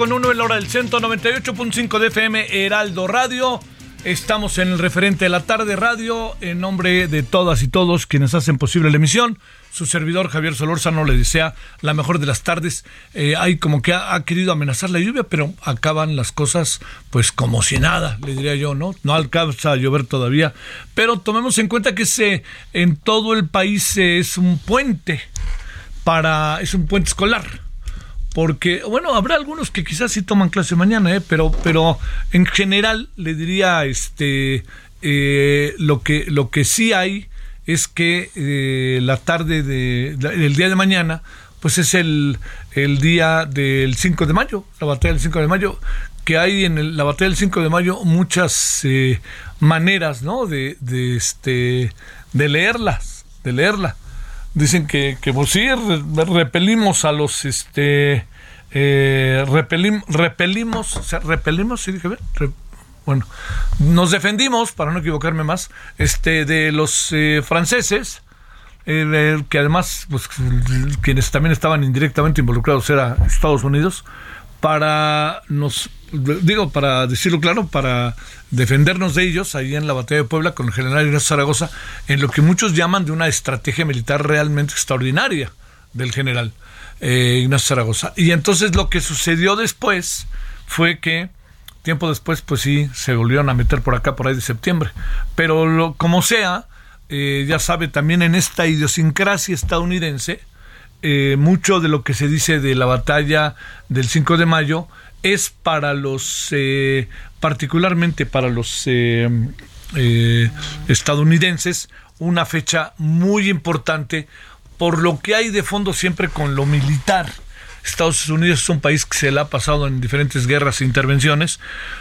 Con 1 en la hora del centro, 98.5 de FM, Heraldo Radio. Estamos en el referente de la tarde radio, en nombre de todas y todos quienes hacen posible la emisión. Su servidor Javier Solórzano le desea la mejor de las tardes. Eh, hay como que ha, ha querido amenazar la lluvia, pero acaban las cosas pues como si nada, le diría yo, ¿no? No alcanza a llover todavía, pero tomemos en cuenta que se, en todo el país eh, es un puente para, es un puente escolar porque, bueno, habrá algunos que quizás sí toman clase mañana, ¿eh? pero, pero en general le diría, este, eh, lo que, lo que sí hay es que eh, la tarde de, el día de mañana, pues es el, el día del 5 de mayo, la batalla del 5 de mayo, que hay en el- la batalla del 5 de mayo muchas eh, maneras, ¿no? De, de, este, de leerlas, de leerla dicen que, que pues sí, re- repelimos a los, este, eh, repelim- repelimos, o repelimos, sí dije Re- bueno, nos defendimos, para no equivocarme más, este, de los eh, franceses, eh, que además, pues, quienes también estaban indirectamente involucrados era Estados Unidos, para nos digo para decirlo claro para defendernos de ellos ahí en la batalla de Puebla con el general Ignacio Zaragoza en lo que muchos llaman de una estrategia militar realmente extraordinaria del general eh, Ignacio Zaragoza. Y entonces lo que sucedió después fue que tiempo después pues sí se volvieron a meter por acá por ahí de septiembre. Pero lo, como sea eh, ya sabe también en esta idiosincrasia estadounidense eh, mucho de lo que se dice de la batalla del 5 de mayo es para los, eh, particularmente para los eh, eh, estadounidenses, una fecha muy importante por lo que hay de fondo siempre con lo militar. Estados Unidos es un país que se le ha pasado en diferentes guerras e intervenciones.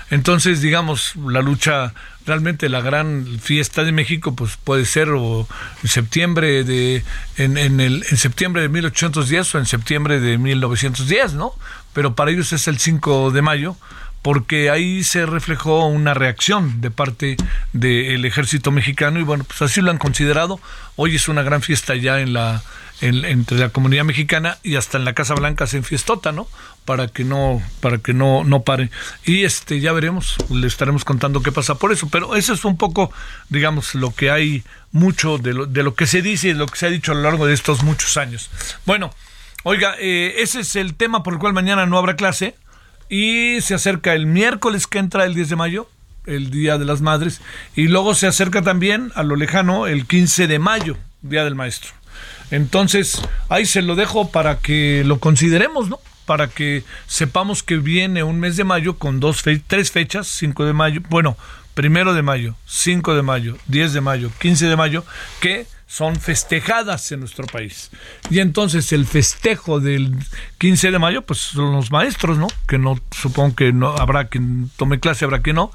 Entonces, digamos, la lucha, realmente la gran fiesta de México, pues puede ser o en septiembre de, en, en el, en septiembre de 1810 o en septiembre de 1910, ¿no? Pero para ellos es el 5 de mayo, porque ahí se reflejó una reacción de parte del ejército mexicano y bueno, pues así lo han considerado. Hoy es una gran fiesta ya en la en- entre la comunidad mexicana y hasta en la Casa Blanca se enfiestota, ¿no? Para que no para que no no pare. Y este ya veremos, le estaremos contando qué pasa por eso, pero eso es un poco digamos lo que hay mucho de lo, de lo que se dice y lo que se ha dicho a lo largo de estos muchos años. Bueno, oiga, eh, ese es el tema por el cual mañana no habrá clase. Y se acerca el miércoles que entra el 10 de mayo, el Día de las Madres. Y luego se acerca también a lo lejano el 15 de mayo, Día del Maestro. Entonces, ahí se lo dejo para que lo consideremos, ¿no? Para que sepamos que viene un mes de mayo con dos fe tres fechas, 5 de mayo, bueno, primero de mayo, 5 de mayo, 10 de mayo, 15 de mayo, que son festejadas en nuestro país. Y entonces el festejo del 15 de mayo, pues son los maestros, ¿no? Que no, supongo que no habrá quien tome clase, habrá quien no.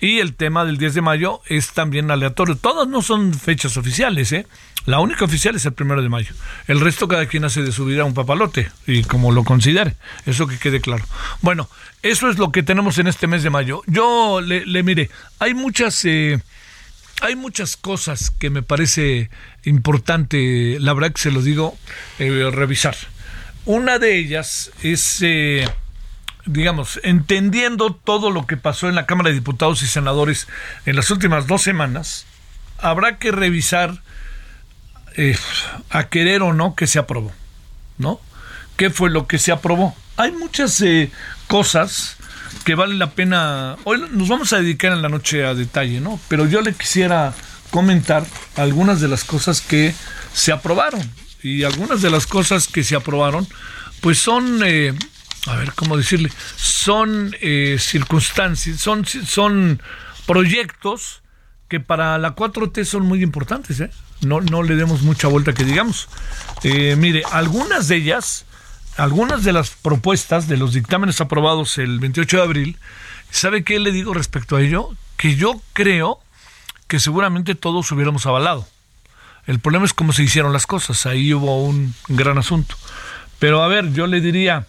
Y el tema del 10 de mayo es también aleatorio. Todas no son fechas oficiales, ¿eh? La única oficial es el primero de mayo. El resto cada quien hace de su vida un papalote y como lo considere. Eso que quede claro. Bueno, eso es lo que tenemos en este mes de mayo. Yo le, le mire, hay muchas... Eh, hay muchas cosas que me parece importante, la verdad que se lo digo, eh, revisar. Una de ellas es, eh, digamos, entendiendo todo lo que pasó en la Cámara de Diputados y Senadores en las últimas dos semanas, habrá que revisar eh, a querer o no que se aprobó, ¿no? ¿Qué fue lo que se aprobó? Hay muchas cosas que vale la pena. Hoy nos vamos a dedicar en la noche a detalle, ¿no? Pero yo le quisiera comentar algunas de las cosas que se aprobaron. Y algunas de las cosas que se aprobaron, pues son, eh, a ver cómo decirle, son eh, circunstancias, son, son proyectos que para la 4T son muy importantes, ¿eh? No, no le demos mucha vuelta que digamos. Eh, mire, algunas de ellas algunas de las propuestas de los dictámenes aprobados el 28 de abril, ¿sabe qué le digo respecto a ello? Que yo creo que seguramente todos hubiéramos avalado. El problema es cómo se hicieron las cosas, ahí hubo un gran asunto. Pero a ver, yo le diría,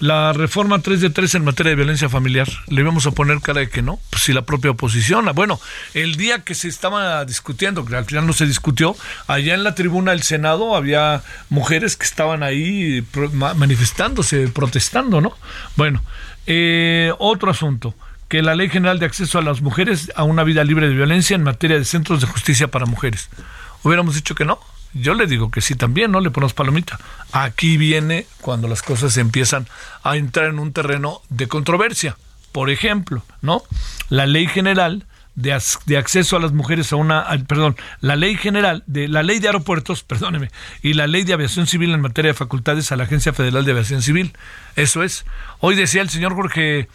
la reforma 3 de 3 en materia de violencia familiar, ¿le íbamos a poner cara de que no? Pues si la propia oposición, ah, bueno, el día que se estaba discutiendo, que al final no se discutió, allá en la tribuna del Senado había mujeres que estaban ahí manifestándose, protestando, ¿no? Bueno, eh, otro asunto que la Ley General de Acceso a las Mujeres a una vida libre de violencia en materia de centros de justicia para mujeres. ¿Hubiéramos dicho que no? Yo le digo que sí también, ¿no? Le ponemos palomita. Aquí viene cuando las cosas empiezan a entrar en un terreno de controversia. Por ejemplo, ¿no? La ley general de, de, acceso a las mujeres a una, perdón, la ley general de la ley de aeropuertos, perdóneme, y la ley de aviación civil en materia de facultades a la Agencia Federal de Aviación Civil. Eso es. Hoy decía el señor Jorge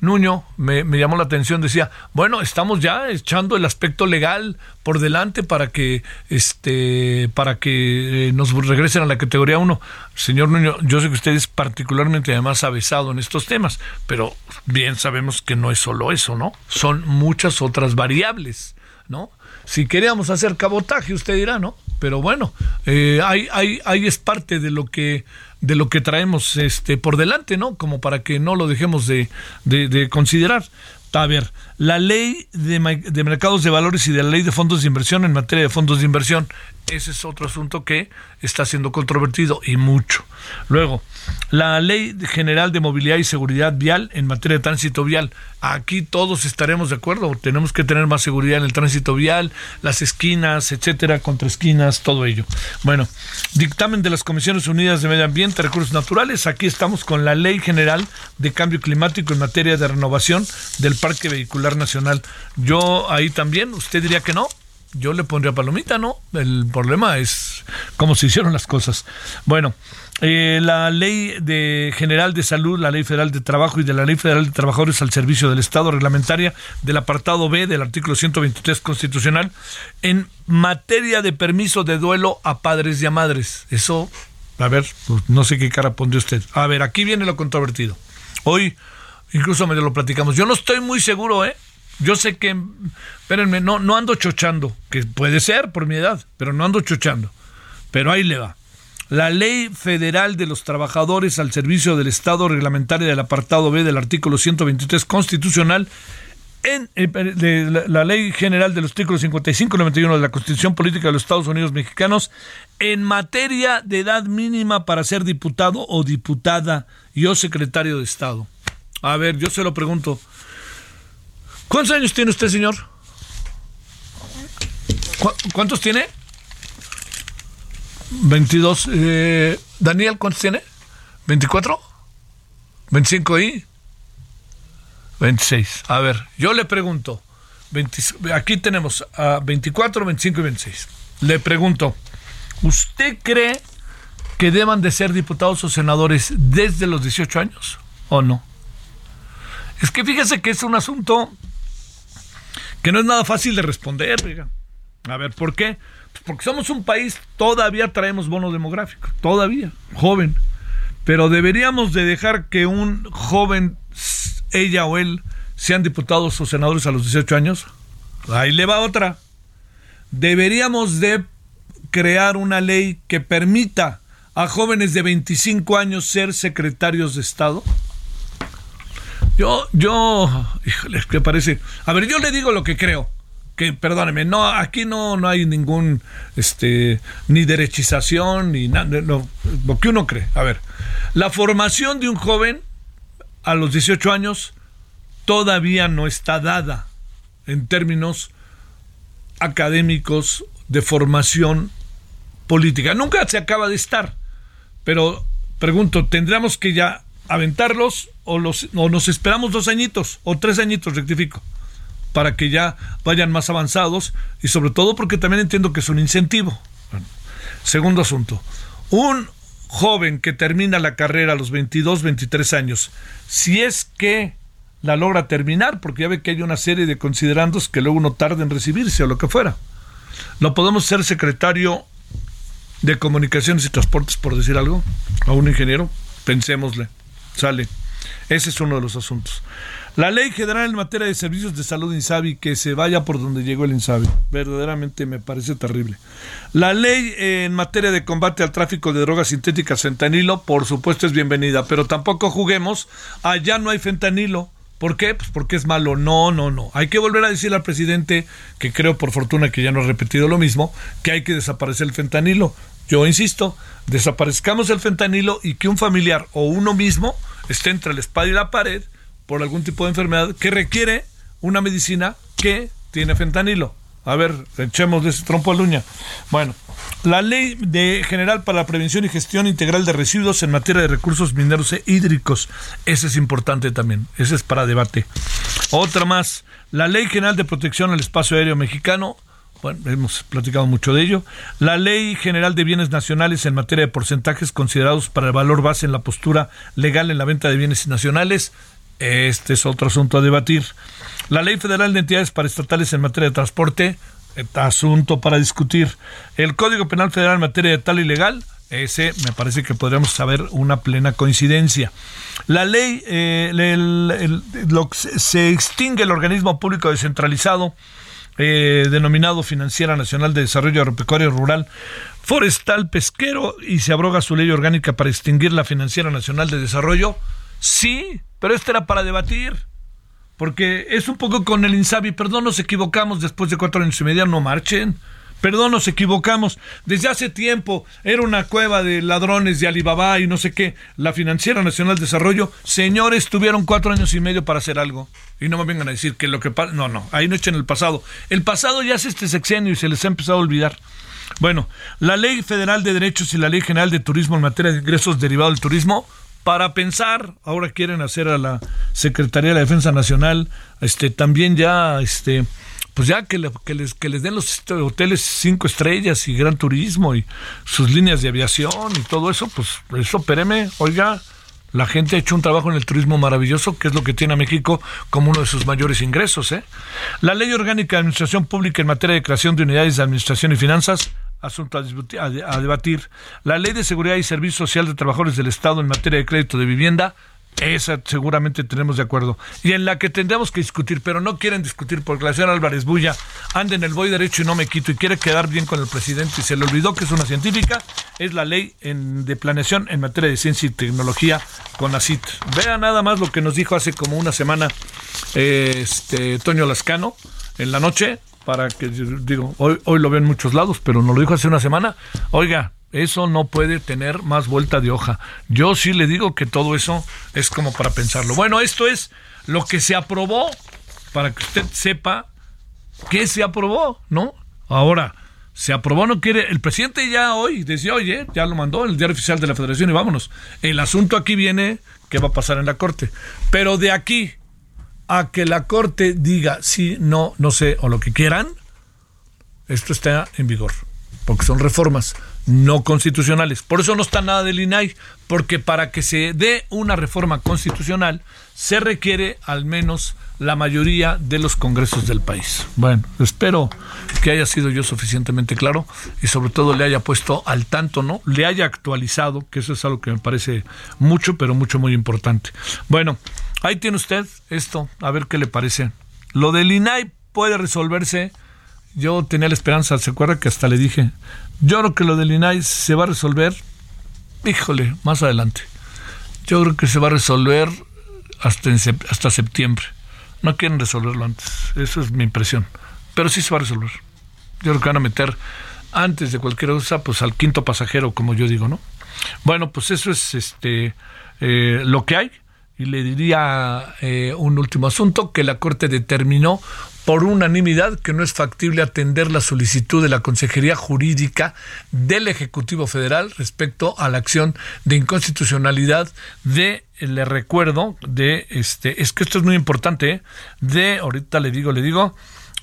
Nuño me, llamó la atención, decía, bueno, estamos ya echando el aspecto legal por delante para que este para que eh, nos regresen a la categoría 1. Señor Nuño, yo sé que usted es particularmente además avesado en estos temas, pero bien sabemos que no es solo eso, ¿no? Son muchas otras variables, ¿no? Si queríamos hacer cabotaje, usted dirá, ¿no? Pero bueno, eh, ahí, ahí es parte de lo que de lo que traemos este por delante, ¿no? Como para que no lo dejemos de, de, considerar. A ver, la ley de, de, mercados de valores y de la ley de fondos de inversión en materia de fondos de inversión, ese es otro asunto que está siendo controvertido y mucho. Luego, la Ley General de Movilidad y Seguridad Vial en materia de tránsito vial. Aquí todos estaremos de acuerdo, tenemos que tener más seguridad en el tránsito vial, las esquinas, etcétera, contra esquinas, todo ello. Bueno, dictamen de las Comisiones Unidas de Medio Ambiente, Recursos Naturales, aquí estamos con la Ley General de Cambio Climático en materia de renovación del Parque Vehicular Nacional. Yo ahí también, usted diría que no, yo le pondría palomita, ¿no? El problema es cómo se hicieron las cosas. Bueno, eh, la ley de general de salud, la ley federal de trabajo y de la ley federal de trabajadores al servicio del Estado reglamentaria del apartado B del artículo 123 constitucional en materia de permiso de duelo a padres y a madres. Eso, a ver, no sé qué cara pondría usted. A ver, aquí viene lo controvertido. Hoy incluso me lo platicamos. Yo no estoy muy seguro, ¿eh? Yo sé que, espérenme, no, no ando chochando, que puede ser por mi edad, pero no ando chochando. Pero ahí le va la Ley Federal de los Trabajadores al Servicio del Estado reglamentaria del apartado B del artículo 123 constitucional en eh, de la, Ley General de los artículos 55 y 91 de la Constitución Política de los Estados Unidos Mexicanos en materia de edad mínima para ser diputado o diputada y o secretario de Estado. A ver, yo se lo pregunto. ¿Cuántos años tiene usted, señor? ¿Cuántos tiene? 22. Eh, Daniel, ¿cuántos tiene? ¿24? ¿25 y? 26. A ver, yo le pregunto. aquí tenemos a 24, 25 y 26. Le pregunto, ¿usted cree que deban de ser diputados o senadores desde los 18 años o no? Es que fíjese que es un asunto que no es nada fácil de responder. A ver, ¿por qué? Porque somos un país, todavía traemos bono demográfico, todavía, joven. Pero deberíamos de dejar que un joven, ella o él, sean diputados o senadores a los 18 años. Ahí le va otra. Deberíamos de crear una ley que permita a jóvenes de 25 años ser secretarios de Estado. Yo, yo, híjole, ¿qué parece? A ver, yo le digo lo que creo. Que, perdóneme, no, aquí no, no hay ningún, este, ni derechización, ni nada, no, lo que uno cree. A ver, la formación de un joven a los 18 años todavía no está dada en términos académicos de formación política. Nunca se acaba de estar. Pero pregunto, ¿tendríamos que ya aventarlos o, los, o nos esperamos dos añitos o tres añitos, rectifico, para que ya vayan más avanzados y sobre todo porque también entiendo que es un incentivo. segundo asunto, un joven que termina la carrera a los 22, 23 años, si es que la logra terminar, porque ya ve que hay una serie de considerandos que luego no tarda en recibirse o lo que fuera. Lo podemos ser secretario de comunicaciones y transportes, por decir algo, a un ingeniero, pensémosle, sale. Ese es uno de los asuntos. La ley general en materia de servicios de salud INSABI, que se vaya por donde llegó el INSABI, verdaderamente me parece terrible. La ley en materia de combate al tráfico de drogas sintéticas fentanilo, por supuesto es bienvenida, pero tampoco juguemos, allá no hay fentanilo. ¿Por qué? Pues porque es malo. No, no, no. Hay que volver a decirle al presidente, que creo por fortuna que ya no ha repetido lo mismo, que hay que desaparecer el fentanilo. Yo insisto, desaparezcamos el fentanilo y que un familiar o uno mismo esté entre la espada y la pared por algún tipo de enfermedad que requiere una medicina que tiene fentanilo. A ver, echemos de ese trompo a uña. Bueno, la Ley de General para la Prevención y Gestión Integral de Residuos en materia de recursos mineros e hídricos. Ese es importante también. Ese es para debate. Otra más. La Ley General de Protección al Espacio Aéreo Mexicano bueno, hemos platicado mucho de ello. La Ley General de Bienes Nacionales en materia de porcentajes considerados para el valor base en la postura legal en la venta de bienes nacionales. Este es otro asunto a debatir. La Ley Federal de Entidades Paraestatales en materia de transporte. Este asunto para discutir. El Código Penal Federal en materia de tal y legal. Ese me parece que podríamos saber una plena coincidencia. La ley, eh, se extingue el organismo público descentralizado eh, denominado Financiera Nacional de Desarrollo Agropecuario Rural, Forestal, Pesquero y se abroga su ley orgánica para extinguir la Financiera Nacional de Desarrollo. Sí, pero esto era para debatir. Porque es un poco con el Insabi, perdón, nos equivocamos después de cuatro años y medio, no marchen. Perdón, nos equivocamos. Desde hace tiempo era una cueva de ladrones de Alibaba y no sé qué. La Financiera Nacional de Desarrollo, señores, tuvieron cuatro años y medio para hacer algo. Y no me vengan a decir que lo que pasa. No, no, ahí no echen el pasado. El pasado ya es este sexenio y se les ha empezado a olvidar. Bueno, la Ley Federal de Derechos y la Ley General de Turismo en materia de ingresos derivados del turismo, para pensar, ahora quieren hacer a la Secretaría de la Defensa Nacional, este, también ya, este, pues ya que, les, que les den los hoteles cinco estrellas y gran turismo y sus líneas de aviación y todo eso, pues eso, espéreme, oiga, la gente ha hecho un trabajo en el turismo maravilloso, que es lo que tiene a México como uno de sus mayores ingresos. ¿eh? La Ley Orgánica de Administración Pública en materia de creación de unidades de administración y finanzas, asunto a, a debatir. La Ley de Seguridad y Servicio Social de Trabajadores del Estado en materia de crédito de vivienda, esa seguramente tenemos de acuerdo. Y en la que tendremos que discutir, pero no quieren discutir porque la señora Álvarez Bulla anda en el voy derecho y no me quito y quiere quedar bien con el presidente y se le olvidó que es una científica, es la ley de planeación en materia de ciencia y tecnología con ACIT. Vea nada más lo que nos dijo hace como una semana este Toño Lascano en la noche, para que, digo, hoy, hoy lo ven en muchos lados, pero nos lo dijo hace una semana. Oiga, eso no puede tener más vuelta de hoja. Yo sí le digo que todo eso es como para pensarlo. Bueno, esto es lo que se aprobó para que usted sepa qué se aprobó, ¿no? Ahora, se aprobó, no quiere. El presidente ya hoy decía, oye, ya lo mandó el diario oficial de la Federación y vámonos. El asunto aquí viene qué va a pasar en la Corte. Pero de aquí a que la Corte diga sí, no, no sé, o lo que quieran, esto está en vigor, porque son reformas no constitucionales. Por eso no está nada del INAI, porque para que se dé una reforma constitucional se requiere al menos la mayoría de los congresos del país. Bueno, espero que haya sido yo suficientemente claro y sobre todo le haya puesto al tanto, ¿no? Le haya actualizado, que eso es algo que me parece mucho, pero mucho, muy importante. Bueno, ahí tiene usted esto, a ver qué le parece. Lo del INAI puede resolverse. Yo tenía la esperanza, ¿se acuerda que hasta le dije? Yo creo que lo del INAI se va a resolver, híjole, más adelante. Yo creo que se va a resolver hasta, hasta septiembre. No quieren resolverlo antes. Eso es mi impresión. Pero sí se va a resolver. Yo creo que van a meter antes de cualquier cosa, pues al quinto pasajero, como yo digo, ¿no? Bueno, pues eso es este eh, lo que hay. Y le diría eh, un último asunto, que la Corte determinó por unanimidad que no es factible atender la solicitud de la Consejería Jurídica del Ejecutivo Federal respecto a la acción de inconstitucionalidad de, le recuerdo, de este, es que esto es muy importante, ¿eh? de, ahorita le digo, le digo,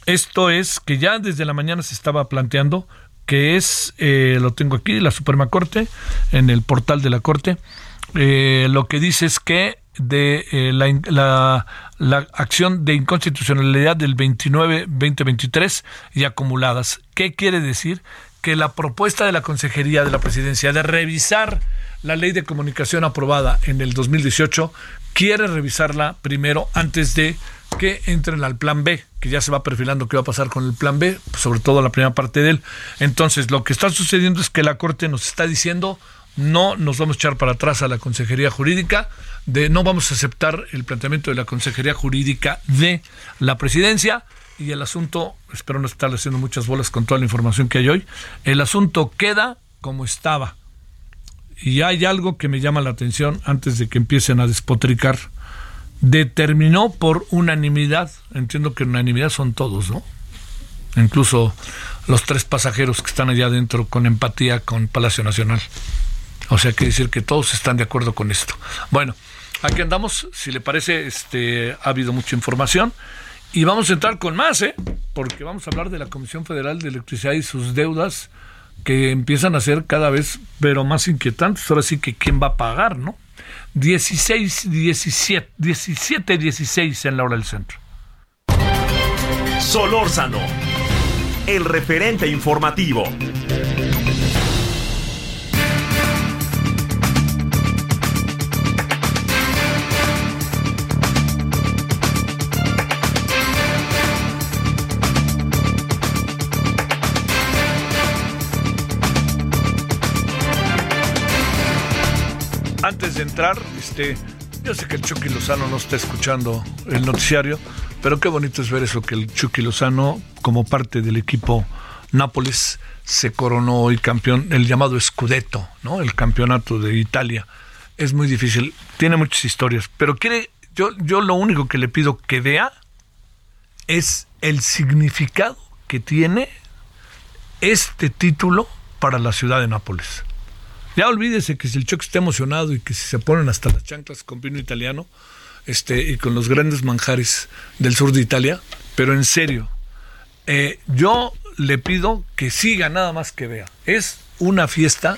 esto es que ya desde la mañana se estaba planteando que es, eh, lo tengo aquí, la Suprema Corte, en el portal de la Corte, eh, lo que dice es que de eh, la, la, acción de inconstitucionalidad del 29-2023 y acumuladas. ¿Qué quiere decir? Que la propuesta de la Consejería de la Presidencia de revisar la ley de comunicación aprobada en el 2018 quiere revisarla primero antes de que entren al plan B, que ya se va perfilando qué va a pasar con el plan B, sobre todo la primera parte de él. Entonces, lo que está sucediendo es que la Corte nos está diciendo no nos vamos a echar para atrás a la Consejería Jurídica, de no vamos a aceptar el planteamiento de la Consejería Jurídica de la Presidencia y el asunto, espero no estar haciendo muchas bolas con toda la información que hay hoy, el asunto queda como estaba. Y hay algo que me llama la atención antes de que empiecen a despotricar. Determinó por unanimidad, entiendo que unanimidad son todos, ¿no? Incluso los tres pasajeros que están allá adentro con empatía con Palacio Nacional. O sea, quiere decir que todos están de acuerdo con esto. Bueno, aquí andamos, si le parece, este, ha habido mucha información y vamos a entrar con más, ¿eh? Porque vamos a hablar de la Comisión Federal de Electricidad y sus deudas que empiezan a ser cada vez, pero más inquietantes. Ahora sí que quién va a pagar, ¿no? 16, 17, 17, 16 en la hora del centro. Solórzano, el referente informativo. Antes de entrar, este, yo sé que el Chucky Lozano no está escuchando el noticiario, pero qué bonito es ver eso, que el Chucky Lozano, como parte del equipo Nápoles, se coronó hoy campeón, el llamado Scudetto, ¿no? El campeonato de Italia. Es muy difícil, tiene muchas historias, pero quiere, yo, yo lo único que le pido que vea es el significado que tiene este título para la ciudad de Nápoles. Ya olvídese que si el Choc está emocionado y que si se ponen hasta las chanclas con vino italiano este, y con los grandes manjares del sur de Italia, pero en serio, eh, yo le pido que siga nada más que vea. Es una fiesta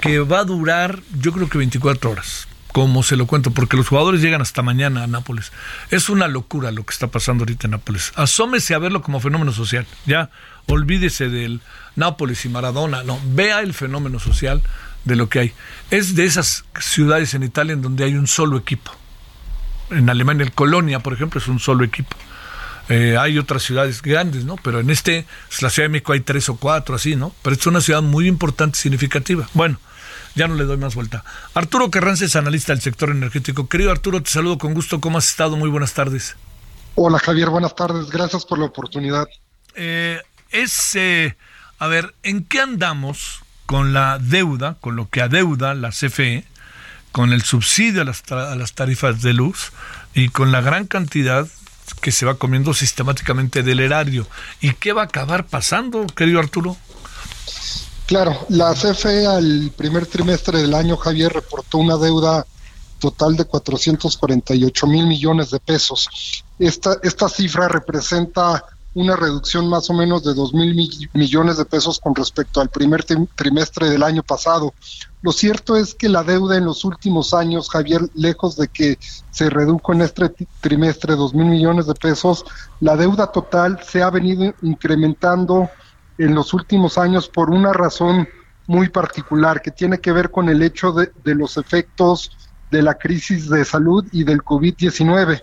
que va a durar, yo creo que 24 horas, como se lo cuento, porque los jugadores llegan hasta mañana a Nápoles. Es una locura lo que está pasando ahorita en Nápoles. Asómese a verlo como fenómeno social. Ya, olvídese del Nápoles y Maradona. No, vea el fenómeno social de lo que hay. Es de esas ciudades en Italia en donde hay un solo equipo. En Alemania, el Colonia, por ejemplo, es un solo equipo. Eh, hay otras ciudades grandes, ¿no? Pero en este, la Ciudad de México hay tres o cuatro, así, ¿no? Pero es una ciudad muy importante, significativa. Bueno, ya no le doy más vuelta. Arturo Carranza es analista del sector energético. Querido Arturo, te saludo con gusto. ¿Cómo has estado? Muy buenas tardes. Hola Javier, buenas tardes. Gracias por la oportunidad. Eh, es, eh, a ver, ¿en qué andamos con la deuda, con lo que adeuda la CFE, con el subsidio a las, a las tarifas de luz y con la gran cantidad que se va comiendo sistemáticamente del erario. ¿Y qué va a acabar pasando, querido Arturo? Claro, la CFE al primer trimestre del año, Javier, reportó una deuda total de 448 mil millones de pesos. Esta, esta cifra representa una reducción más o menos de dos mil millones de pesos con respecto al primer trimestre del año pasado. Lo cierto es que la deuda en los últimos años, Javier, lejos de que se redujo en este trimestre dos mil millones de pesos, la deuda total se ha venido incrementando en los últimos años por una razón muy particular que tiene que ver con el hecho de, de los efectos de la crisis de salud y del COVID-19.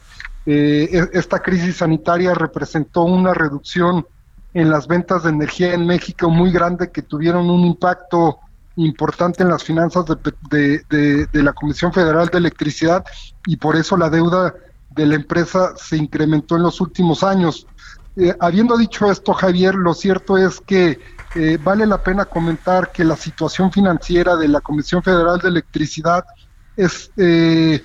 Eh, e, esta crisis sanitaria representó una reducción en las ventas de energía en México muy grande que tuvieron un impacto importante en las finanzas de, de, la Comisión Federal de Electricidad y por eso la deuda de la empresa se incrementó en los últimos años. Eh, habiendo dicho esto, Javier, lo cierto es que eh, vale la pena comentar que la situación financiera de la Comisión Federal de Electricidad es eh,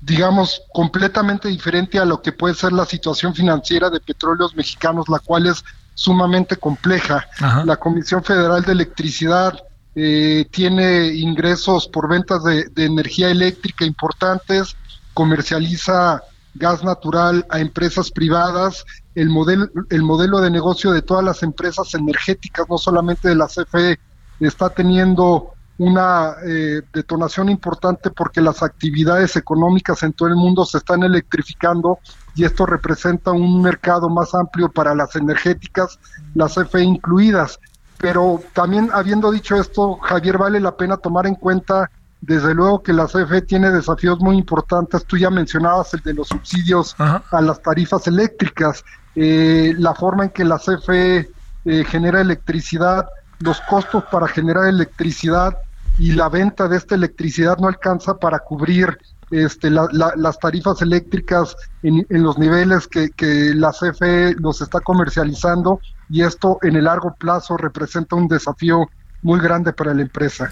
digamos, completamente diferente a lo que puede ser la situación financiera de petróleos mexicanos, la cual es sumamente compleja. La Comisión Federal de Electricidad eh, tiene ingresos por ventas de, energía eléctrica importantes, comercializa gas natural a empresas privadas, el modelo, el modelo de negocio de todas las empresas energéticas, no solamente de la CFE, está teniendo una eh, detonación importante porque las actividades económicas en todo el mundo se están electrificando y esto representa un mercado más amplio para las energéticas, las CFE incluidas. Pero también habiendo dicho esto, Javier, vale la pena tomar en cuenta, desde luego que la CFE tiene desafíos muy importantes. Tú ya mencionabas el de los subsidios a las tarifas eléctricas, eh, la forma en que la CFE eh, genera electricidad, los costos para generar electricidad y la venta de esta electricidad no alcanza para cubrir este, las tarifas eléctricas en, los niveles que, la CFE los está comercializando y esto en el largo plazo representa un desafío muy grande para la empresa.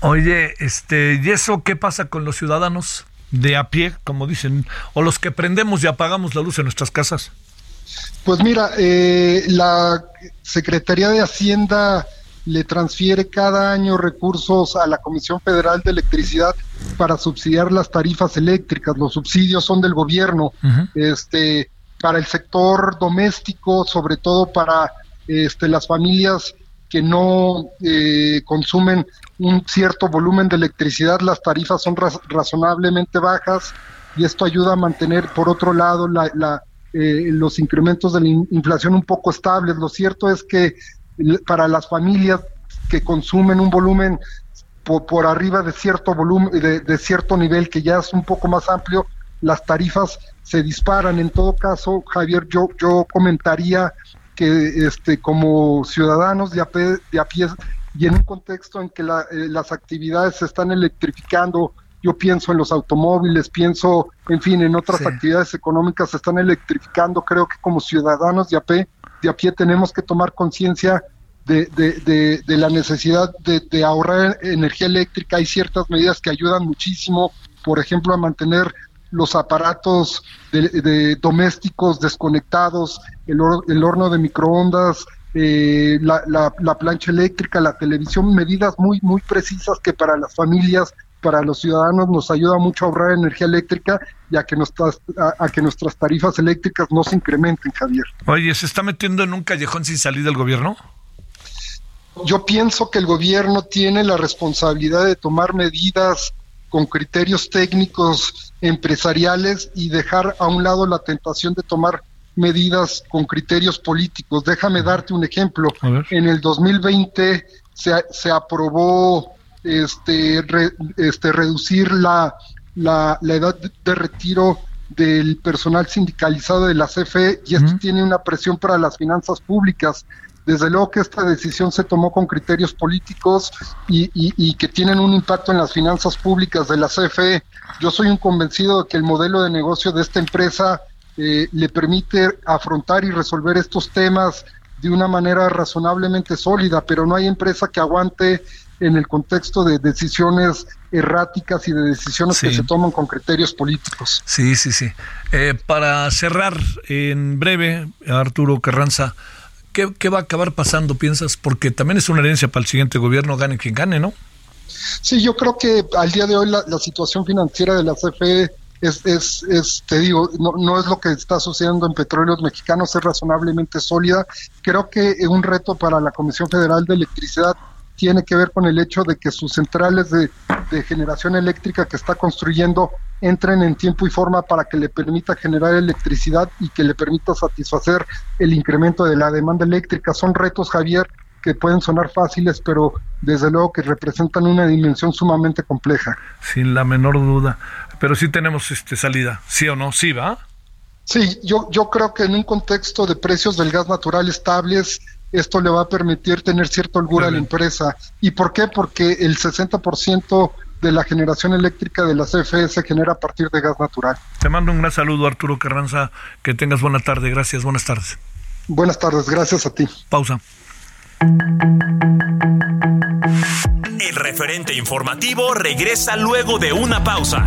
Oye, este, ¿y eso qué pasa con los ciudadanos de a pie, como dicen, o los que prendemos y apagamos la luz en nuestras casas? Pues mira, eh, la Secretaría de Hacienda le transfiere cada año recursos a la Comisión Federal de Electricidad para subsidiar las tarifas eléctricas. Los subsidios son del gobierno, este, para el sector doméstico, sobre todo para este, las familias que no eh, consumen un cierto volumen de electricidad, las tarifas son razonablemente bajas y esto ayuda a mantener, por otro lado, la, eh, los incrementos de la inflación un poco estables. Lo cierto es que para las familias que consumen un volumen por, arriba de cierto volumen, de, cierto nivel que ya es un poco más amplio, las tarifas se disparan. En todo caso, Javier, yo, yo comentaría que este, como ciudadanos de a, pie, de a pie y en un contexto en que eh, las actividades se están electrificando, yo pienso en los automóviles, pienso, en fin, en otras actividades económicas se están electrificando, creo que como ciudadanos de a pie de a pie tenemos que tomar conciencia de, de, de, la necesidad de, ahorrar energía eléctrica. Hay ciertas medidas que ayudan muchísimo, por ejemplo, a mantener los aparatos de, domésticos desconectados, el, el horno de microondas, eh, la, la, la, plancha eléctrica, la televisión, medidas muy, muy precisas que para las familias para los ciudadanos nos ayuda mucho a ahorrar energía eléctrica y a que nuestras, a, que nuestras tarifas eléctricas no se incrementen, Javier. Oye, ¿se está metiendo en un callejón sin salir del gobierno? Yo pienso que el gobierno tiene la responsabilidad de tomar medidas con criterios técnicos empresariales y dejar a un lado la tentación de tomar medidas con criterios políticos. Déjame darte un ejemplo. En el 2020 se, se aprobó este, este reducir la, la, edad de retiro del personal sindicalizado de la CFE y esto tiene una presión para las finanzas públicas. Desde luego que esta decisión se tomó con criterios políticos y, y, que tienen un impacto en las finanzas públicas de la CFE. Yo soy un convencido de que el modelo de negocio de esta empresa eh, le permite afrontar y resolver estos temas de una manera razonablemente sólida, pero no hay empresa que aguante en el contexto de decisiones erráticas y de decisiones que se toman con criterios políticos. Sí, sí, sí. Eh, para cerrar en breve, Arturo Carranza, ¿qué, va a acabar pasando, piensas? Porque también es una herencia para el siguiente gobierno, gane quien gane, ¿no? Sí, yo creo que al día de hoy la, situación financiera de la CFE es, es, es te digo, no, no es lo que está sucediendo en petróleos mexicanos, es razonablemente sólida. Creo que un reto para la Comisión Federal de Electricidad tiene que ver con el hecho de que sus centrales de, generación eléctrica que está construyendo entren en tiempo y forma para que le permita generar electricidad y que le permita satisfacer el incremento de la demanda eléctrica. Son retos, Javier, que pueden sonar fáciles, pero desde luego que representan una dimensión sumamente compleja. Sin la menor duda. Pero sí tenemos este salida, ¿sí o no? Sí, ¿va? Sí, yo, yo creo que en un contexto de precios del gas natural estables, esto le va a permitir tener cierto holgura a la empresa. ¿Y por qué? Porque el 60% de la generación eléctrica de la CFE se genera a partir de gas natural. Te mando un gran saludo, Arturo Carranza. Que tengas buena tarde. Gracias. Buenas tardes. Buenas tardes. Gracias a ti. Pausa. El referente informativo regresa luego de una pausa.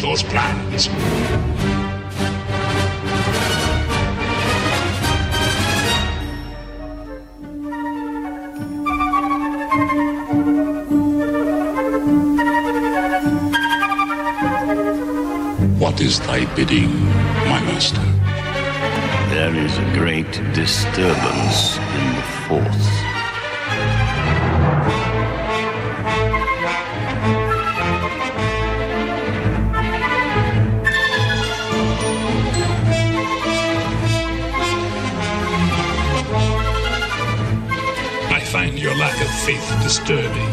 Those plans? What is thy bidding, my master? There is a great disturbance in the force. Faith disturbing.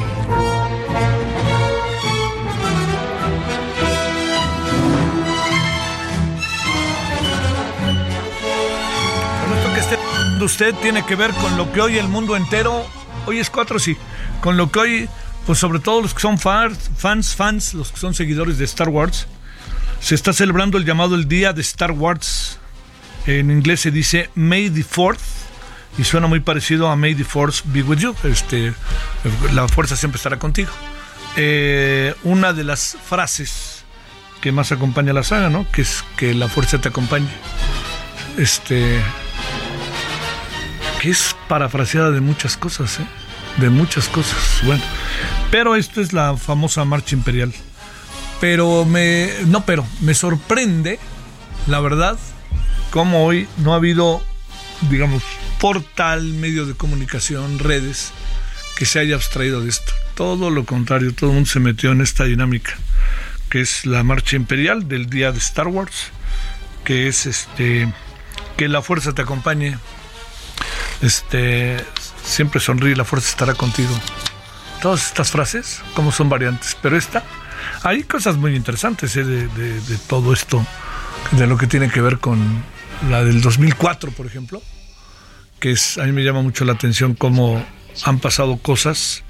Que esté usted tiene que ver con lo que hoy el mundo entero, hoy es cuatro, sí, con lo que hoy, pues sobre todo los que son fans, fans, fans, los que son seguidores de Star Wars, se está celebrando el llamado el Día de Star Wars. En inglés se dice May the Fourth y suena muy parecido a May the Force be with you. Este, la fuerza siempre estará contigo. Eh, una de las frases que más acompaña la saga, ¿no? Que es que la fuerza te acompañe. Este, que es parafraseada de muchas cosas, ¿eh? De muchas cosas. Bueno, pero esta es la famosa marcha imperial. Pero me, no, pero me sorprende, la verdad, cómo hoy no ha habido, digamos, portal, medio de comunicación, redes, que se haya abstraído de esto. Todo lo contrario, todo el mundo se metió en esta dinámica, que es la marcha imperial del día de Star Wars, que es este que la fuerza te acompañe. Este siempre sonríe, la fuerza estará contigo. Todas estas frases, como son variantes, pero esta, hay cosas muy interesantes ¿eh? de, todo esto, de lo que tiene que ver con la del 2004, por ejemplo que es, a mí me llama mucho la atención cómo han pasado cosas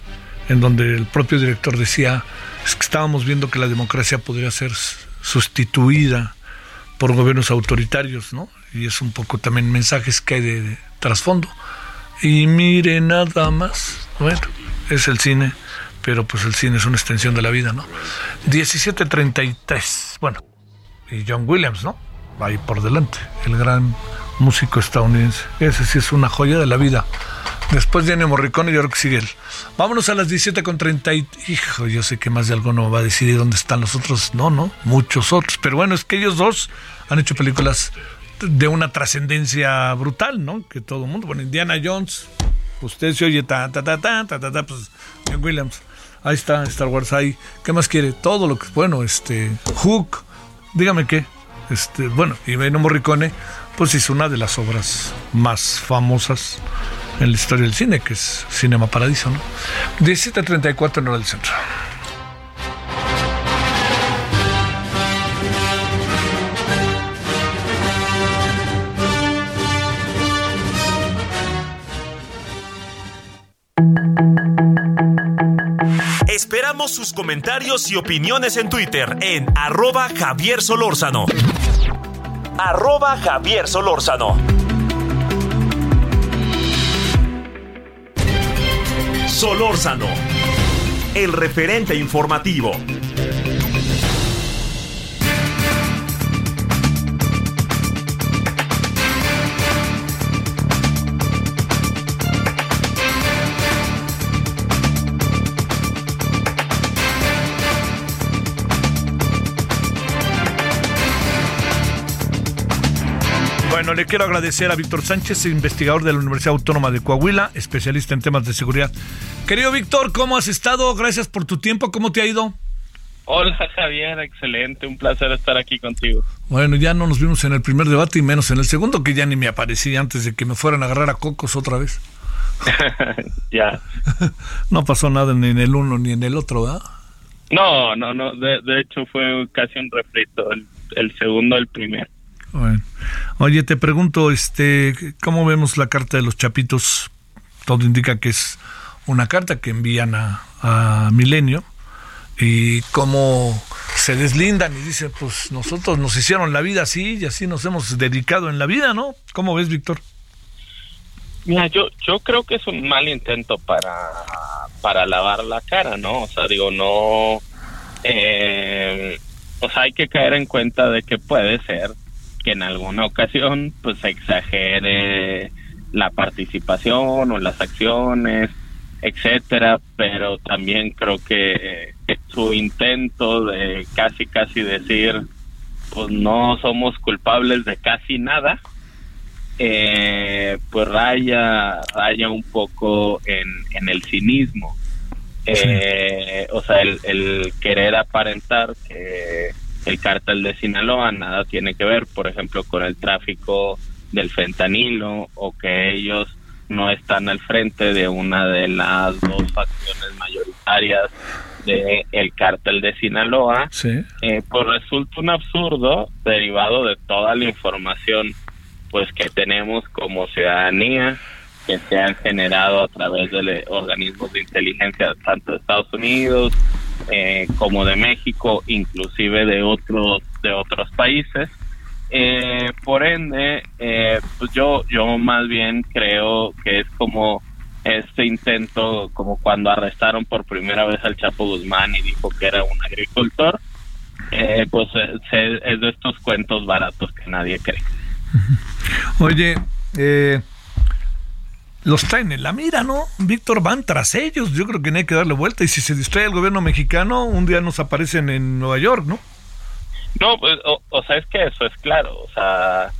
en donde el propio director decía, es que estábamos viendo que la democracia podría ser sustituida por gobiernos autoritarios, ¿no? Y es un poco también mensajes que hay de, de trasfondo. Y mire nada más, bueno, es el cine, pero pues el cine es una extensión de la vida, ¿no? 17.33, bueno, y John Williams, ¿no? Ahí por delante, el gran músico estadounidense. Ese sí es una joya de la vida. Después de Ennio Morricone, yo creo que sigue él. Vámonos a las 17 con 30 y... Hijo, yo sé que más de alguno va a decir dónde están los otros. No, no, muchos otros. Pero bueno, es que ellos dos han hecho películas de una trascendencia brutal, ¿no? Que todo el mundo... Bueno, Indiana Jones, usted se oye ta, ta, ta, ta, ta, ta, pues John Williams. Ahí está, Star Wars ahí. ¿Qué más quiere? Todo lo que... Bueno, este... Hook, dígame qué. Este, bueno, y Morricone, pues hizo una de las obras más famosas en la historia del cine, que es Cinema Paradiso, ¿no? 17.34 en hora del centro. Esperamos sus comentarios y opiniones en Twitter en arroba Javier Solórzano. Arroba Javier Solórzano. Solórzano, el referente informativo. Bueno, le quiero agradecer a Víctor Sánchez, investigador de la Universidad Autónoma de Coahuila, especialista en temas de seguridad. Querido Víctor, ¿cómo has estado? Gracias por tu tiempo. ¿Cómo te ha ido? Hola Javier, excelente, un placer estar aquí contigo. Bueno, ya no nos vimos en el primer debate y menos en el segundo, que ya ni me aparecí antes de que me fueran a agarrar a cocos otra vez. ya. no pasó nada ni en el uno ni en el otro, ¿verdad? No, no, no, de, de hecho fue casi un refrito, el, el segundo, el primero. Bueno. Oye, te pregunto, este, ¿cómo vemos la carta de los chapitos? Todo indica que es una carta que envían a, a Milenio y cómo se deslindan y dicen, pues nosotros nos hicieron la vida así y así nos hemos dedicado en la vida, ¿no? ¿Cómo ves, Víctor? Mira, yo, yo creo que es un mal intento para, para lavar la cara, ¿no? O sea, digo, no... Eh, o sea, hay que caer en cuenta de que puede ser que en alguna ocasión pues exagere la participación o las acciones, etcétera, pero también creo que su intento de casi casi decir pues no somos culpables de casi nada, eh, pues raya raya un poco en, en el cinismo. Eh, o sea, el, el querer aparentar que el cártel de Sinaloa nada tiene que ver, por ejemplo, con el tráfico del fentanilo o que ellos no están al frente de una de las dos facciones mayoritarias de el cártel de Sinaloa, Sí. eh, pues resulta un absurdo derivado de toda la información pues que tenemos como ciudadanía que se han generado a través de organismos de inteligencia tanto de Estados Unidos eh, como de México, inclusive de otros de otros países. Eh, por ende, eh, pues yo yo más bien creo que es como este intento, como cuando arrestaron por primera vez al Chapo Guzmán y dijo que era un agricultor, eh, pues eh, es de estos cuentos baratos que nadie cree. Oye, eh, los traen en la mira, ¿no? Víctor, van tras ellos. Yo creo que no hay que darle vuelta. Y si se distrae el gobierno mexicano, un día nos aparecen en Nueva York, ¿no? No, pues, o, o sea, es que eso es claro, o sea,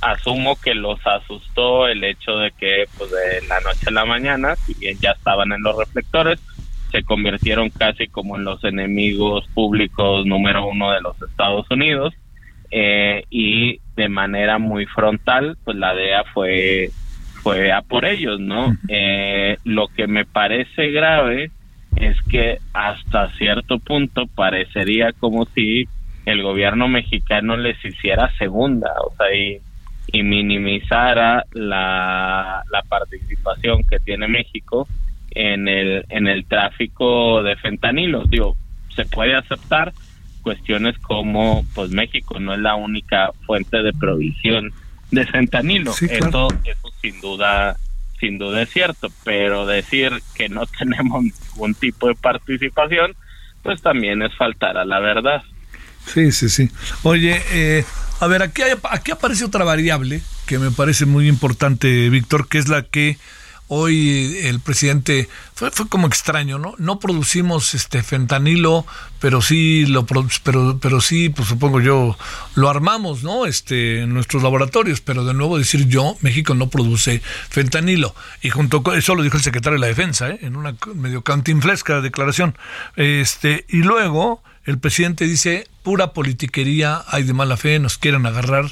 asumo que los asustó el hecho de que, pues, de la noche a la mañana, si bien ya estaban en los reflectores, se convirtieron casi como en los enemigos públicos número uno de los Estados Unidos, eh, y de manera muy frontal, pues la DEA fue, fue a por ellos, ¿no? Eh, lo que me parece grave es que hasta cierto punto parecería como si el gobierno mexicano les hiciera segunda, o sea, y, y minimizara la, la participación que tiene México en el, en el tráfico de fentanilo. Digo, se puede aceptar cuestiones como, pues México no es la única fuente de provisión de fentanilo. Sí, claro. Eso, eso sin duda, sin duda es cierto, pero decir que no tenemos ningún tipo de participación, pues también es faltar a la verdad. Sí, sí, sí. Oye, eh, a ver, aquí, aquí aparece otra variable que me parece muy importante, Víctor, que es la que hoy el presidente fue, fue como extraño, ¿no? No producimos este fentanilo, pero sí lo pero pero sí, pues supongo yo lo armamos, ¿no? Este en nuestros laboratorios, pero de nuevo decir yo, México no produce fentanilo y junto con eso lo dijo el secretario de la Defensa, ¿eh? en una medio cantinflesca declaración. Este, y luego el presidente dice, "Pura politiquería, hay de mala fe, nos quieren agarrar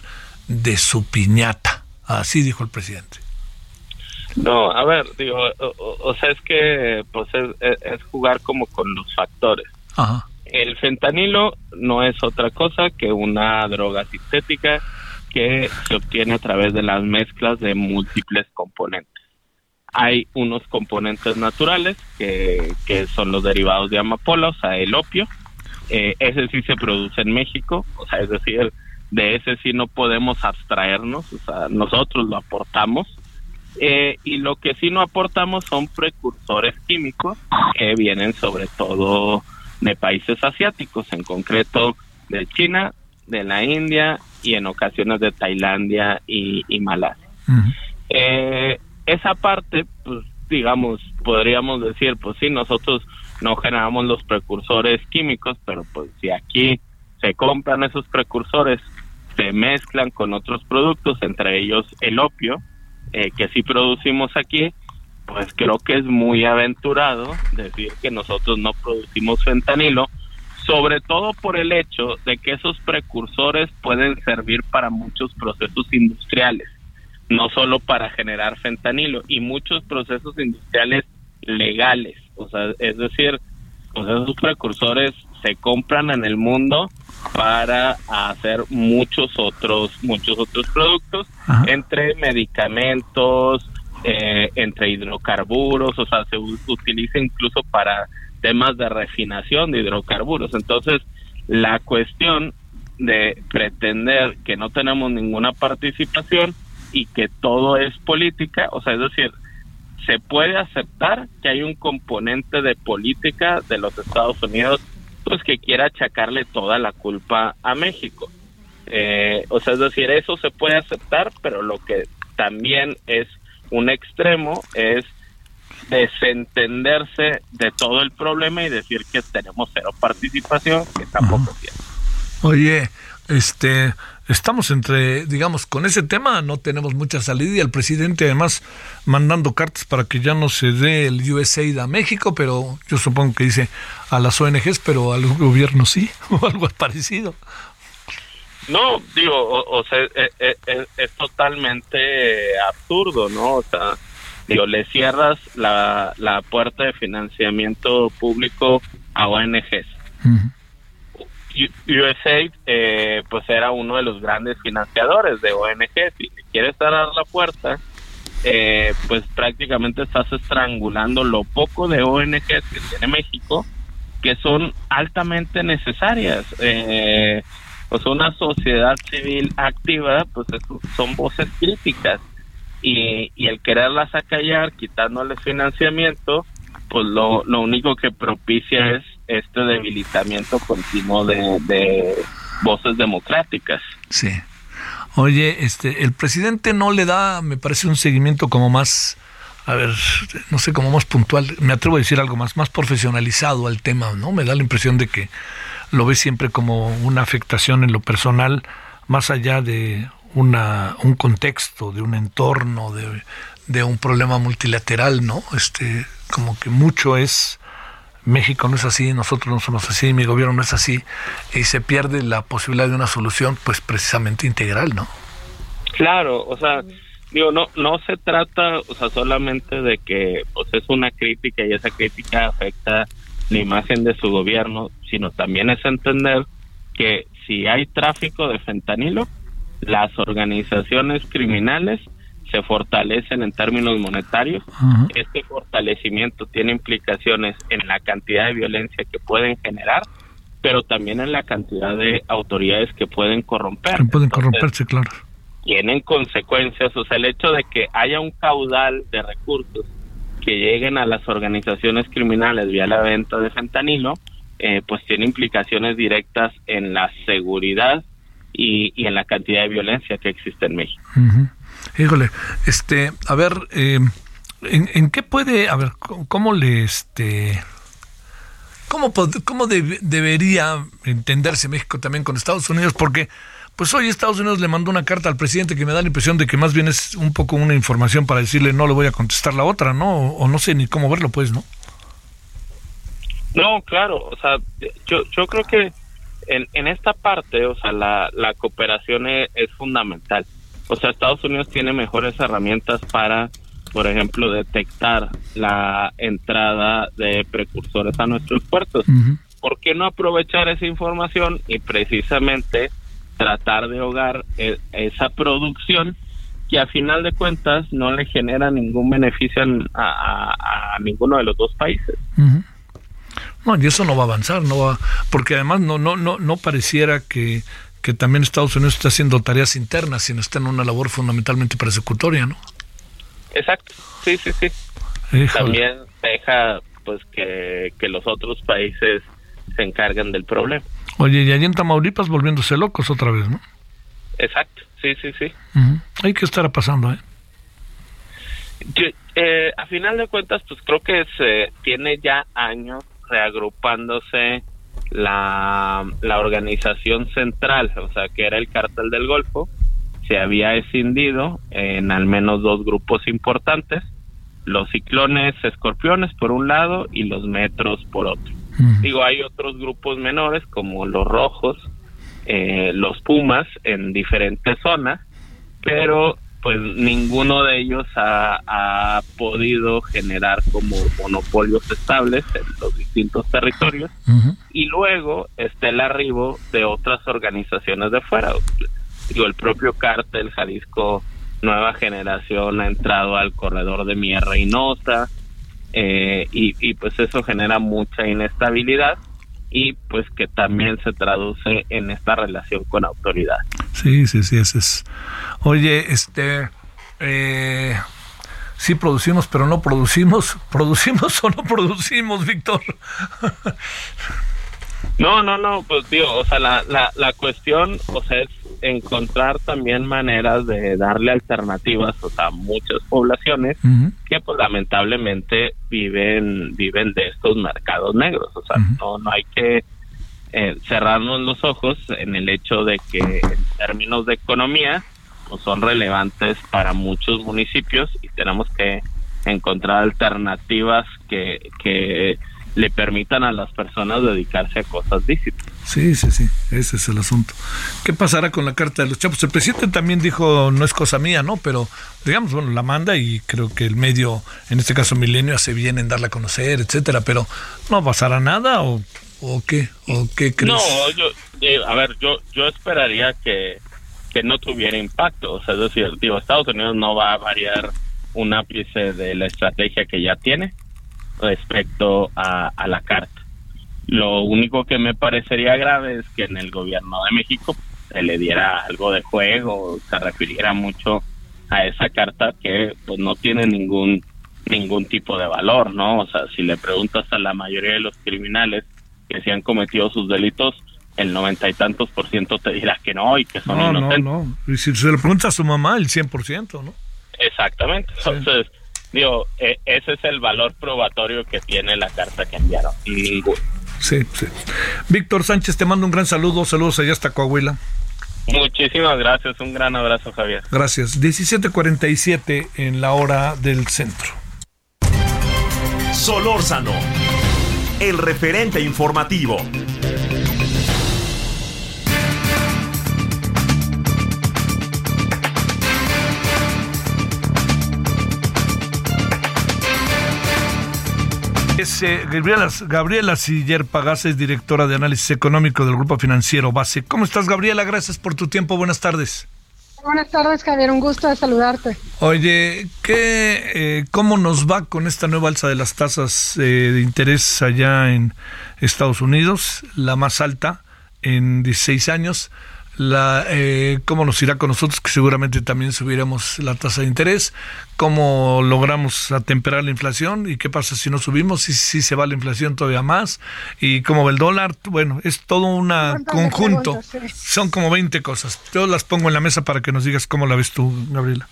de su piñata." Así dijo el presidente. No, a ver, digo, o, sea, es que pues es, jugar como con los factores. El fentanilo no es otra cosa que una droga sintética que se obtiene a través de las mezclas de múltiples componentes. Hay unos componentes naturales que, que son los derivados de amapola, o sea, el opio. Eh, ese sí se produce en México, o sea, es decir, de ese sí no podemos abstraernos, o sea, nosotros lo aportamos eh, y lo que sí no aportamos son precursores químicos que vienen sobre todo de países asiáticos, en concreto de China, de la India y en ocasiones de Tailandia y, Malasia. Eh, esa parte, pues digamos, podríamos decir, pues sí, nosotros no generamos los precursores químicos, pero pues si aquí se compran esos precursores, se mezclan con otros productos, entre ellos el opio, eh, que sí producimos aquí, pues creo que es muy aventurado decir que nosotros no producimos fentanilo, sobre todo por el hecho de que esos precursores pueden servir para muchos procesos industriales, no solo para generar fentanilo, y muchos procesos industriales legales, o sea, es decir, pues esos precursores se compran en el mundo para hacer muchos otros muchos otros productos entre medicamentos eh, entre hidrocarburos o sea se utiliza incluso para temas de refinación de hidrocarburos. Entonces la cuestión de pretender que no tenemos ninguna participación y que todo es política o sea es decir se puede aceptar que hay un componente de política de los Estados Unidos pues que quiera achacarle toda la culpa a México. Eh, o sea, es decir, eso se puede aceptar, pero lo que también es un extremo es desentenderse de todo el problema y decir que tenemos cero participación, que tampoco es cierto. Oye, este, estamos entre, digamos, con ese tema no tenemos mucha salida y el presidente además mandando cartas para que ya no se dé el USAID a México, pero yo supongo que dice a las ONGs, pero al gobierno sí, o algo parecido. No, digo, o, sea, es, e, e, es, totalmente absurdo, ¿no? O sea, digo, le cierras la, la puerta de financiamiento público a ONGs. USAID eh, pues era uno de los grandes financiadores de ONG. Si quieres cerrar la puerta, eh, pues prácticamente estás estrangulando lo poco de ONGs que tiene México, que son altamente necesarias. Eh, pues una sociedad civil activa, pues son voces críticas. Y, y el quererlas acallar, quitándoles financiamiento, pues lo, lo único que propicia es este debilitamiento continuo de, voces democráticas. Sí. Oye, este, el presidente no le da, me parece, un seguimiento como más, a ver, no sé, como más puntual, me atrevo a decir algo más, más profesionalizado al tema, ¿no? Me da la impresión de que lo ve siempre como una afectación en lo personal, más allá de una, un contexto, de un entorno, de, de un problema multilateral, ¿no? Este, como que mucho es México no es así, nosotros no somos así, mi gobierno no es así, y se pierde la posibilidad de una solución, pues precisamente integral, ¿no? Claro, o sea, digo, no, no se trata, o sea, solamente de que, pues es una crítica y esa crítica afecta la imagen de su gobierno, sino también es entender que si hay tráfico de fentanilo, las organizaciones criminales se fortalecen en términos monetarios. Este fortalecimiento tiene implicaciones en la cantidad de violencia que pueden generar, pero también en la cantidad de autoridades que pueden corromper. pueden corromperse, claro. Tienen consecuencias, o sea, el hecho de que haya un caudal de recursos que lleguen a las organizaciones criminales vía la venta de fentanilo, eh, pues tiene implicaciones directas en la seguridad y, y, en la cantidad de violencia que existe en México. Híjole, este, a ver, eh, ¿en, ¿en, qué puede, a ver, cómo, le, este, cómo, cómo debería entenderse México también con Estados Unidos? Porque, pues hoy Estados Unidos le mandó una carta al presidente que me da la impresión de que más bien es un poco una información para decirle no le voy a contestar la otra, ¿no? O, no sé ni cómo verlo, pues, ¿no? No, claro, o sea, yo, yo creo que en, en esta parte, o sea, la, la cooperación es, es, fundamental. O sea, Estados Unidos tiene mejores herramientas para, por ejemplo, detectar la entrada de precursores a nuestros puertos. Uh -huh. ¿Por qué no aprovechar esa información y precisamente tratar de ahogar e, esa producción que a final de cuentas no le genera ningún beneficio a, a, a ninguno de los dos países? Uh -huh. No, y eso no va a avanzar, no va, porque además no, no, no, no pareciera que, que también Estados Unidos está haciendo tareas internas, sino está en una labor fundamentalmente persecutoria, ¿no? Exacto, sí, sí, sí. Híjole. También deja pues que, que los otros países se encarguen del problema. Oye, y allí en Tamaulipas volviéndose locos otra vez, ¿no? Exacto, sí, sí, sí. Uh -huh. Hay que estar pasando, ¿eh? Yo, eh, a final de cuentas, pues creo que se tiene ya años reagrupándose la, la organización central, o sea, que era el cartel del Golfo, se había escindido en al menos dos grupos importantes, los ciclones escorpiones por un lado y los metros por otro. Mm. Digo, hay otros grupos menores como los rojos, eh, los pumas en diferentes zonas, pero pues ninguno de ellos ha, ha, podido generar como monopolios estables en los distintos territorios. Uh -huh. y luego está el arribo de otras organizaciones de fuera. Digo el propio cártel Jalisco Nueva Generación ha entrado al corredor de Mier Reynosa eh, y, y pues eso genera mucha inestabilidad y pues que también se traduce en esta relación con autoridad. Sí, sí, sí, ese es. Oye, este, eh, sí producimos, pero no producimos. ¿Producimos o no producimos, Víctor? no, no, no, pues digo, o sea, la, la, la cuestión, o sea, es encontrar también maneras de darle alternativas o sea, a muchas poblaciones uh -huh. que pues lamentablemente viven viven de estos mercados negros o sea uh -huh. no no hay que eh, cerrarnos los ojos en el hecho de que en términos de economía pues son relevantes para muchos municipios y tenemos que encontrar alternativas que que le permitan a las personas dedicarse a cosas lícitas. Sí, sí, sí, ese es el asunto. ¿Qué pasará con la carta de los chavos? El presidente también dijo, no es cosa mía, ¿no? Pero, digamos, bueno, la manda y creo que el medio, en este caso Milenio, hace bien en darla a conocer, etcétera, pero ¿no pasará nada o, o qué? ¿O qué crees? No, yo, eh, a ver, yo, yo esperaría que, que no tuviera impacto. O sea, es decir, digo, Estados Unidos no va a variar un ápice de la estrategia que ya tiene respecto a, a, la carta. Lo único que me parecería grave es que en el gobierno de México se le diera algo de juego, se refiriera mucho a esa carta que pues no tiene ningún ningún tipo de valor, ¿no? O sea, si le preguntas a la mayoría de los criminales que se han cometido sus delitos, el noventa y tantos por ciento te dirá que no y que son no, inocentes. No, no, y si se le pregunta a su mamá, el 100%, ¿no? Exactamente. Sí. Digo, eh, ese es el valor probatorio que tiene la carta que enviaron. Ninguno. Sí, sí. Víctor Sánchez, te mando un gran saludo. Saludos allá hasta Coahuila. Muchísimas gracias. Un gran abrazo, Javier. Gracias. 17:47 en la hora del centro. Solórzano, el referente informativo. Es, eh, Gabriela, Gabriela Siller Pagas es directora de análisis económico del Grupo Financiero Base. ¿Cómo estás, Gabriela? Gracias por tu tiempo. Buenas tardes. Buenas tardes, Javier. Un gusto de saludarte. Oye, ¿qué, eh, ¿cómo nos va con esta nueva alza de las tasas eh, de interés allá en Estados Unidos? La más alta en 16 años. La, eh, cómo nos irá con nosotros, que seguramente también subiremos la tasa de interés, cómo logramos atemperar la inflación y qué pasa si no subimos, si, si se va la inflación todavía más y cómo va el dólar. Bueno, es todo un conjunto. Son como 20 cosas. Yo las pongo en la mesa para que nos digas cómo la ves tú, Gabriela.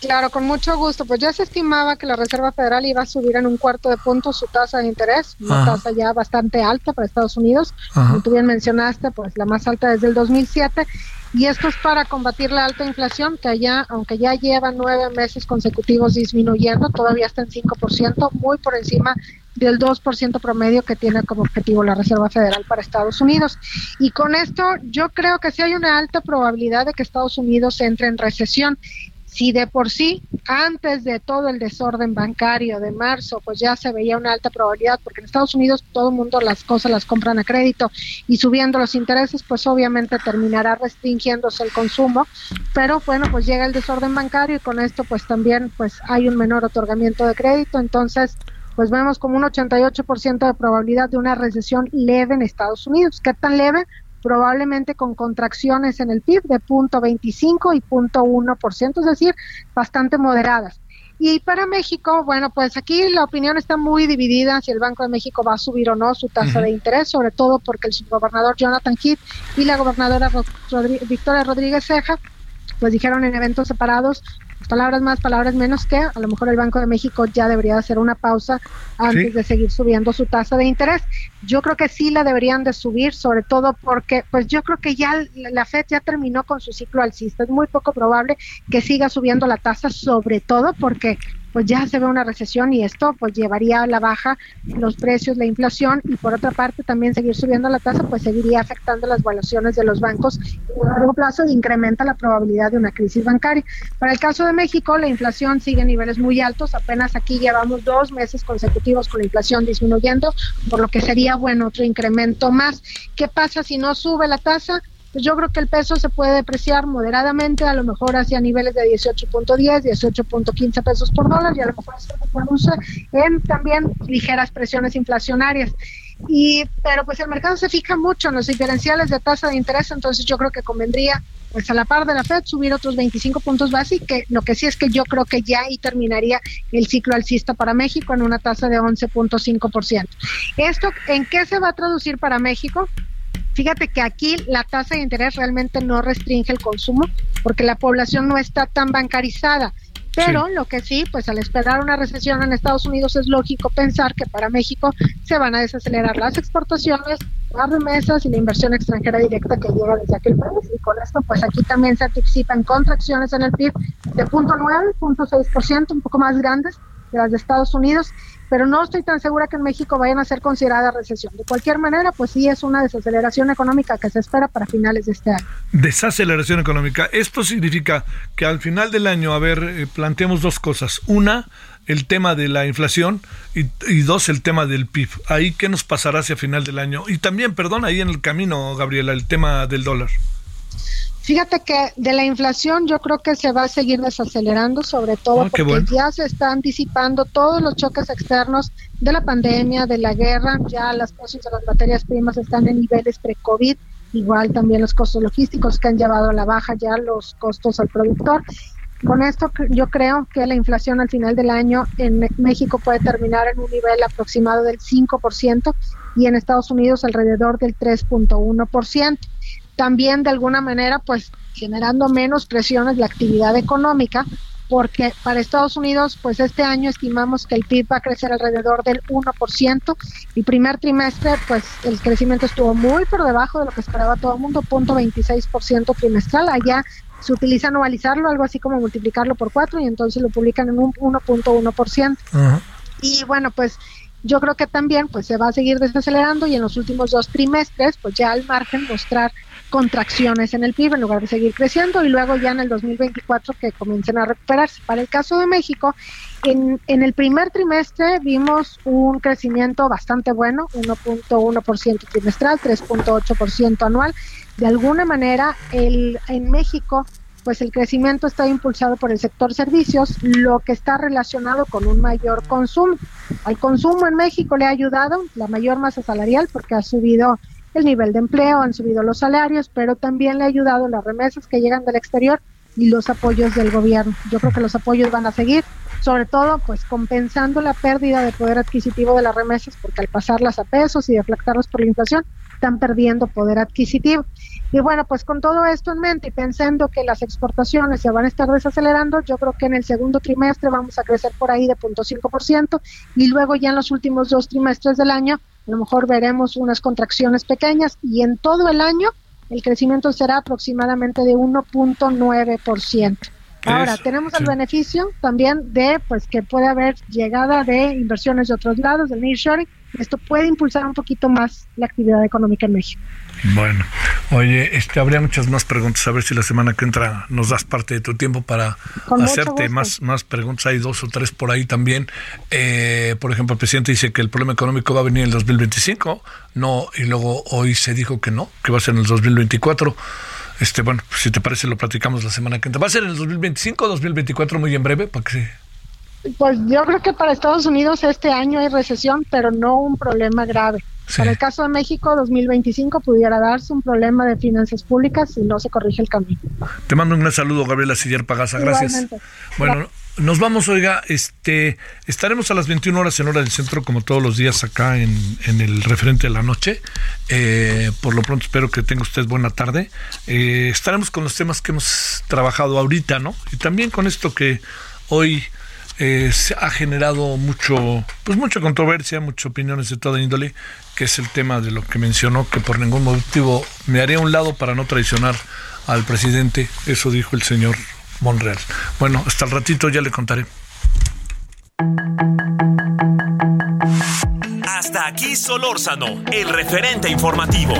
Claro, con mucho gusto. Pues ya se estimaba que la Reserva Federal iba a subir en un cuarto de punto su tasa de interés, una tasa ya bastante alta para Estados Unidos, como tú bien mencionaste, pues la más alta desde el 2007. Y esto es para combatir la alta inflación, que allá, aunque ya lleva nueve meses consecutivos disminuyendo, todavía está en 5%, muy por encima del 2% promedio que tiene como objetivo la Reserva Federal para Estados Unidos. Y con esto yo creo que sí hay una alta probabilidad de que Estados Unidos entre en recesión si de por sí, antes de todo el desorden bancario de marzo, pues ya se veía una alta probabilidad, porque en Estados Unidos todo el mundo las cosas las compran a crédito y subiendo los intereses, pues obviamente terminará restringiéndose el consumo, pero bueno, pues llega el desorden bancario y con esto pues también pues hay un menor otorgamiento de crédito, entonces pues vemos como un 88% de probabilidad de una recesión leve en Estados Unidos. ¿Qué tan leve? Probablemente con contracciones en el PIB de 0.25 y 0.1%, es decir, bastante moderadas. Y para México, bueno, pues aquí la opinión está muy dividida si el Banco de México va a subir o no su tasa de interés, sobre todo porque el subgobernador Jonathan Heath y la gobernadora Victoria Rodríguez Ceja pues dijeron en eventos separados palabras más, palabras menos que a lo mejor el Banco de México ya debería hacer una pausa antes de seguir subiendo su tasa de interés. Yo creo que sí la deberían de subir, sobre todo porque pues yo creo que ya la Fed ya terminó con su ciclo alcista. Es muy poco probable que siga subiendo la tasa, sobre todo porque pues ya se ve una recesión y esto pues llevaría a la baja los precios, la inflación y por otra parte también seguir subiendo la tasa pues seguiría afectando las valuaciones de los bancos y a largo plazo incrementa la probabilidad de una crisis bancaria. Para el caso de México la inflación sigue en niveles muy altos, apenas aquí llevamos dos meses consecutivos con la inflación disminuyendo, por lo que sería bueno otro incremento más. ¿Qué pasa si no sube la tasa? Pues yo creo que el peso se puede depreciar moderadamente, a lo mejor hacia niveles de 18.10, 18.15 pesos por dólar y a lo mejor se produce en también ligeras presiones inflacionarias. Y, pero pues el mercado se fija mucho en los diferenciales de tasa de interés, entonces yo creo que convendría pues a la par de la Fed subir otros 25 puntos básicos, que lo que sí es que yo creo que ya ahí terminaría el ciclo alcista para México en una tasa de 11.5%. ¿Esto en qué se va a traducir para México? Fíjate que aquí la tasa de interés realmente no restringe el consumo porque la población no está tan bancarizada. Pero lo que sí, pues al esperar una recesión en Estados Unidos es lógico pensar que para México se van a desacelerar las exportaciones, las remesas y la inversión extranjera directa que llega desde aquel país. Y con esto, pues aquí también se anticipan contracciones en el PIB de 0.9, 0.6%, un poco más grandes de las de Estados Unidos pero no estoy tan segura que en México vayan a ser considerada recesión. De cualquier manera, pues sí es una desaceleración económica que se espera para finales de este año. Desaceleración económica. Esto significa que al final del año, a ver, eh, planteemos dos cosas. Una, el tema de la inflación y, y, dos, el tema del PIB. Ahí, ¿qué nos pasará hacia final del año? Y también, perdón, ahí en el camino, Gabriela, el tema del dólar. Fíjate que de la inflación yo creo que se va a seguir desacelerando, sobre todo ah, porque ya se están disipando todos los choques externos de la pandemia, de la guerra, ya las precios de las materias primas están en niveles pre-COVID, igual también los costos logísticos que han llevado a la baja ya los costos al productor. Con esto yo creo que la inflación al final del año en México puede terminar en un nivel aproximado del 5% y en Estados Unidos alrededor del 3.1% también de alguna manera pues generando menos presiones la actividad económica porque para Estados Unidos pues este año estimamos que el PIB va a crecer alrededor del 1%. El primer trimestre pues el crecimiento estuvo muy por debajo de lo que esperaba todo el mundo, 0.26% trimestral. Allá se utiliza anualizarlo, algo así como multiplicarlo por cuatro y entonces lo publican en un 1.1%. Y bueno, pues yo creo que también pues se va a seguir desacelerando y en los últimos dos trimestres pues ya al margen mostrar contracciones en el PIB en lugar de seguir creciendo y luego ya en el 2024 que comiencen a recuperarse. Para el caso de México, en, en el primer trimestre vimos un crecimiento bastante bueno, 1.1% trimestral, 3.8% anual. De alguna manera, el, en México pues el crecimiento está impulsado por el sector servicios, lo que está relacionado con un mayor consumo. Al consumo en México le ha ayudado la mayor masa salarial porque ha subido el nivel de empleo, han subido los salarios, pero también le ha ayudado las remesas que llegan del exterior y los apoyos del gobierno. Yo creo que los apoyos van a seguir, sobre todo pues compensando la pérdida de poder adquisitivo de las remesas, porque al pasarlas a pesos y deflactarlas por la inflación, están perdiendo poder adquisitivo. Y bueno, pues con todo esto en mente y pensando que las exportaciones se van a estar desacelerando, yo creo que en el segundo trimestre vamos a crecer por ahí de 0.5% y luego ya en los últimos dos trimestres del año a lo mejor veremos unas contracciones pequeñas y en todo el año el crecimiento será aproximadamente de 1.9%. Ahora, tenemos el beneficio también de pues que puede haber llegada de inversiones de otros lados, del nearshoring, esto puede impulsar un poquito más la actividad económica en México. Bueno, oye, este, habría muchas más preguntas, a ver si la semana que entra nos das parte de tu tiempo para hacerte más, más preguntas. Hay dos o tres por ahí también. Eh, por ejemplo, el presidente dice que el problema económico va a venir en el 2025, no, y luego hoy se dijo que no, que va a ser en el 2024. Este, bueno, si te parece lo platicamos la semana que entra. ¿Va a ser en el 2025 o 2024 muy en breve? Para que pues yo creo que para Estados Unidos este año hay recesión, pero no un problema grave. Para el caso de México, 2025 pudiera darse un problema de finanzas públicas si no se corrige el camino. Te mando un gran saludo, Gabriela Siller Pagasa. Gracias. Bueno, nos vamos, oiga, este, estaremos a las 21 horas en hora del centro, como todos los días acá en, el referente de la noche. Eh, por lo pronto espero que tenga usted buena tarde. Eh, estaremos con los temas que hemos trabajado ahorita, ¿no? Y también con esto que hoy eh, ha generado mucho, pues mucha controversia, muchas opiniones de toda índole, que es el tema de lo que mencionó, que por ningún motivo me haré a un lado para no traicionar al presidente. Eso dijo el señor Monreal. Bueno, hasta el ratito ya le contaré. Hasta aquí Solórzano, el referente informativo.